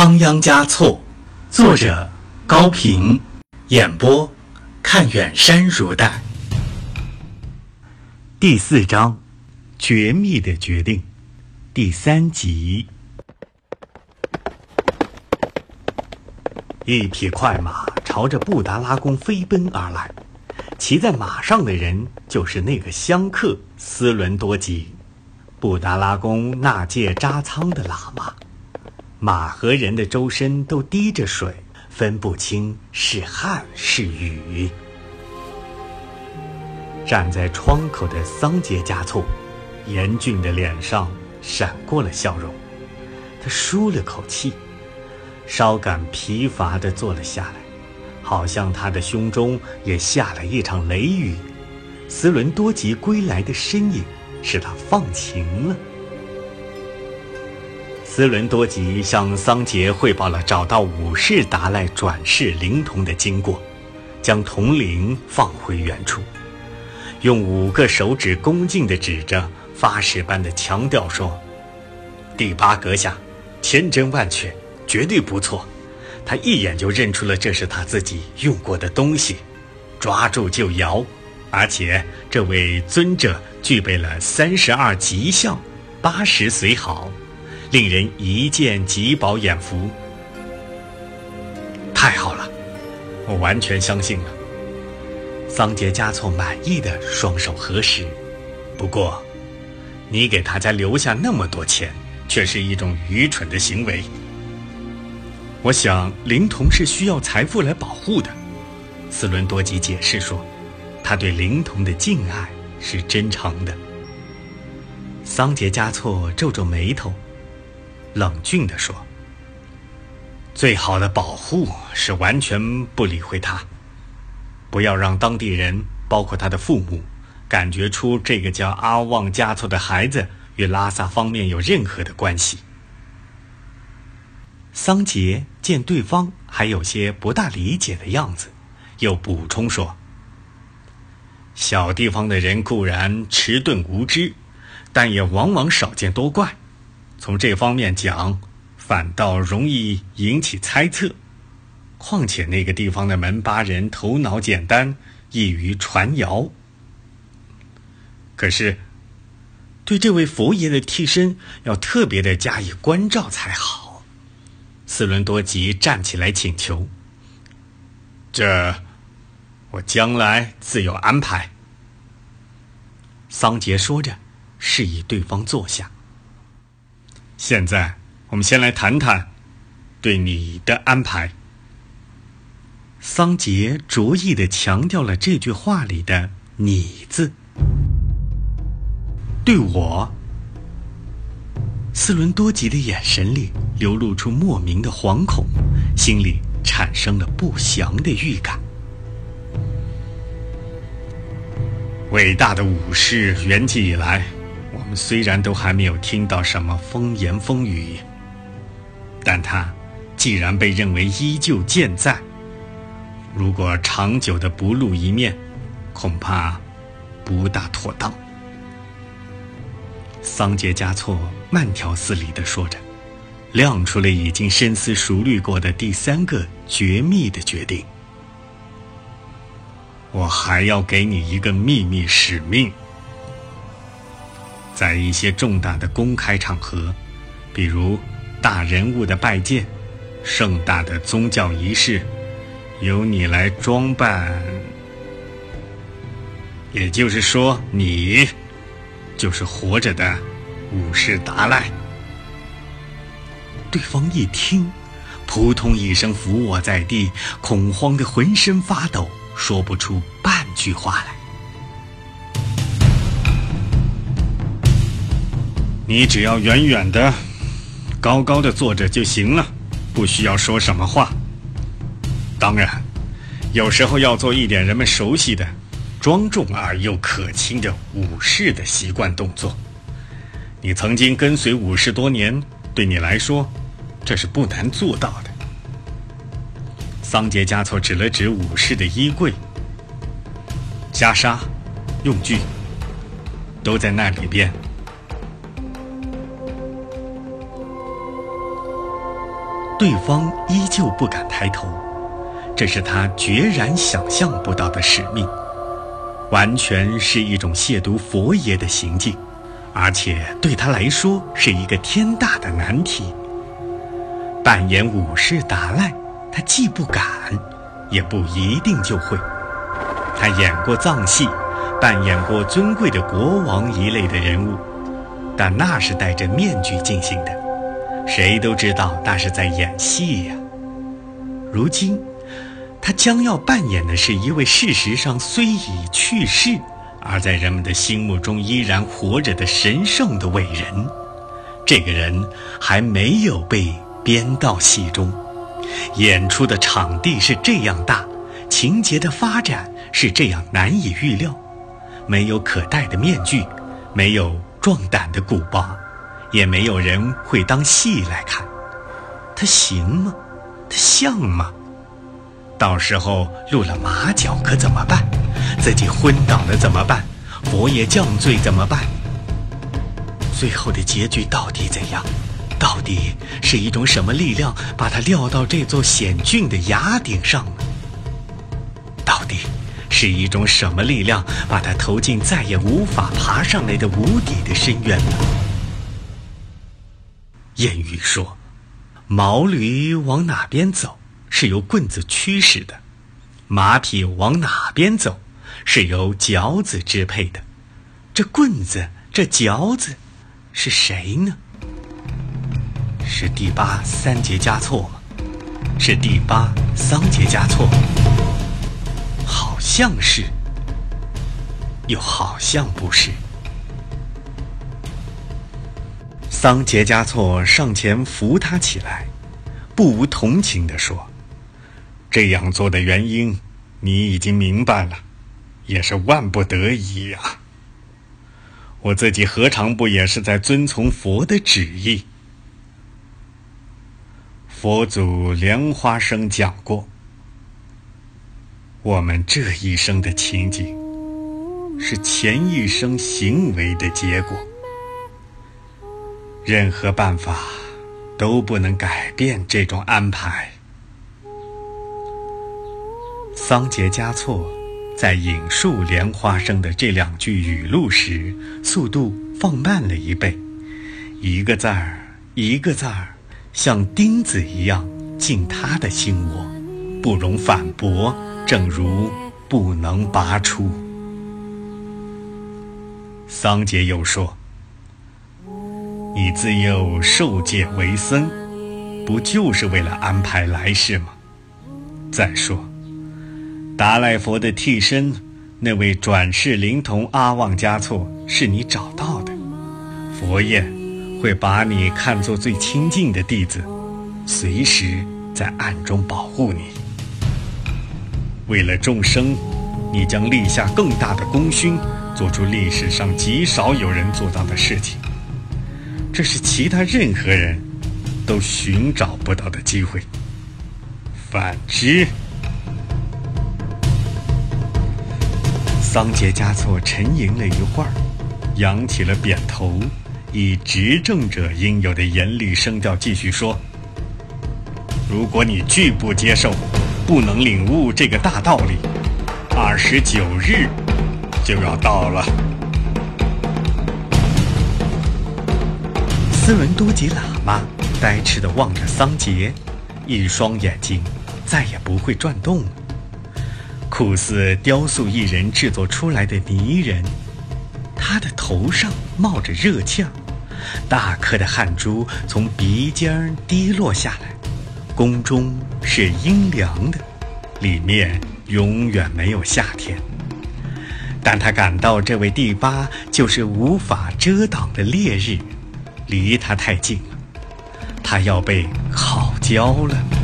仓央嘉措，作者高平，演播看远山如黛。第四章，绝密的决定，第三集。一匹快马朝着布达拉宫飞奔而来，骑在马上的人就是那个香客斯伦多吉，布达拉宫纳戒扎仓的喇嘛。马和人的周身都滴着水，分不清是汗是雨。站在窗口的桑杰加措，严峻的脸上闪过了笑容。他舒了口气，稍感疲乏地坐了下来，好像他的胸中也下了一场雷雨。斯伦多吉归来的身影，使他放晴了。斯伦多吉向桑杰汇报了找到武士达赖转世灵童的经过，将铜铃放回原处，用五个手指恭敬地指着，发誓般的强调说：“第八阁下，千真万确，绝对不错。他一眼就认出了这是他自己用过的东西，抓住就摇。而且这位尊者具备了三十二吉相，八十随好。”令人一见即饱眼福，太好了，我完全相信了。桑杰加措满意的双手合十。不过，你给大家留下那么多钱，却是一种愚蠢的行为。我想灵童是需要财富来保护的。斯伦多吉解释说，他对灵童的敬爱是真诚的。桑杰加措皱皱眉头。冷峻地说：“最好的保护是完全不理会他，不要让当地人，包括他的父母，感觉出这个叫阿旺加措的孩子与拉萨方面有任何的关系。”桑杰见对方还有些不大理解的样子，又补充说：“小地方的人固然迟钝无知，但也往往少见多怪。”从这方面讲，反倒容易引起猜测。况且那个地方的门巴人头脑简单，易于传谣。可是，对这位佛爷的替身要特别的加以关照才好。斯伦多吉站起来请求：“这，我将来自有安排。”桑杰说着，示意对方坐下。现在，我们先来谈谈对你的安排。桑杰着意的强调了这句话里的“你”字。对我，斯伦多吉的眼神里流露出莫名的惶恐，心里产生了不祥的预感。伟大的武士，圆寂以来。虽然都还没有听到什么风言风语，但他既然被认为依旧健在，如果长久的不露一面，恐怕不大妥当。桑杰加措慢条斯理地说着，亮出了已经深思熟虑过的第三个绝密的决定：我还要给你一个秘密使命。在一些重大的公开场合，比如大人物的拜见、盛大的宗教仪式，由你来装扮。也就是说，你就是活着的武士达赖。对方一听，扑通一声伏卧在地，恐慌的浑身发抖，说不出半句话来。你只要远远的、高高的坐着就行了，不需要说什么话。当然，有时候要做一点人们熟悉的、庄重而又可亲的武士的习惯动作。你曾经跟随武士多年，对你来说，这是不难做到的。桑杰加措指了指武士的衣柜，袈裟、用具都在那里边。对方依旧不敢抬头，这是他决然想象不到的使命，完全是一种亵渎佛爷的行径，而且对他来说是一个天大的难题。扮演武士达赖，他既不敢，也不一定就会。他演过藏戏，扮演过尊贵的国王一类的人物，但那是戴着面具进行的，谁都知道那是在演戏呀。如今，他将要扮演的是一位事实上虽已去世，而在人们的心目中依然活着的神圣的伟人。这个人还没有被。编到戏中，演出的场地是这样大，情节的发展是这样难以预料。没有可戴的面具，没有壮胆的鼓巴，也没有人会当戏来看。他行吗？他像吗？到时候露了马脚可怎么办？自己昏倒了怎么办？佛爷降罪怎么办？最后的结局到底怎样？到底是一种什么力量把他撂到这座险峻的崖顶上呢？到底是一种什么力量把他投进再也无法爬上来的无底的深渊呢？谚语说：“毛驴往哪边走是由棍子驱使的，马匹往哪边走是由脚子支配的。这棍子，这脚子，是谁呢？”是第八三节加错吗？是第八桑节加错？好像是，又好像不是。桑杰加措上前扶他起来，不无同情地说：“这样做的原因，你已经明白了，也是万不得已呀。我自己何尝不也是在遵从佛的旨意？”佛祖莲花生讲过，我们这一生的情景，是前一生行为的结果。任何办法都不能改变这种安排。桑杰嘉措在引述莲花生的这两句语录时，速度放慢了一倍，一个字儿一个字儿。像钉子一样进他的心窝，不容反驳，正如不能拔出。桑杰又说：“你自幼受戒为僧，不就是为了安排来世吗？再说，达赖佛的替身，那位转世灵童阿旺加措，是你找到的，佛爷。”会把你看作最亲近的弟子，随时在暗中保护你。为了众生，你将立下更大的功勋，做出历史上极少有人做到的事情。这是其他任何人都寻找不到的机会。反之，桑杰嘉措沉吟了一会儿，扬起了扁头。以执政者应有的严厉声调继续说：“如果你拒不接受，不能领悟这个大道理，二十九日就要到了。”斯伦多吉喇嘛呆痴地望着桑杰，一双眼睛再也不会转动，酷似雕塑艺人制作出来的泥人。他的头上冒着热气儿，大颗的汗珠从鼻尖滴落下来。宫中是阴凉的，里面永远没有夏天。但他感到这位第八就是无法遮挡的烈日，离他太近了，他要被烤焦了。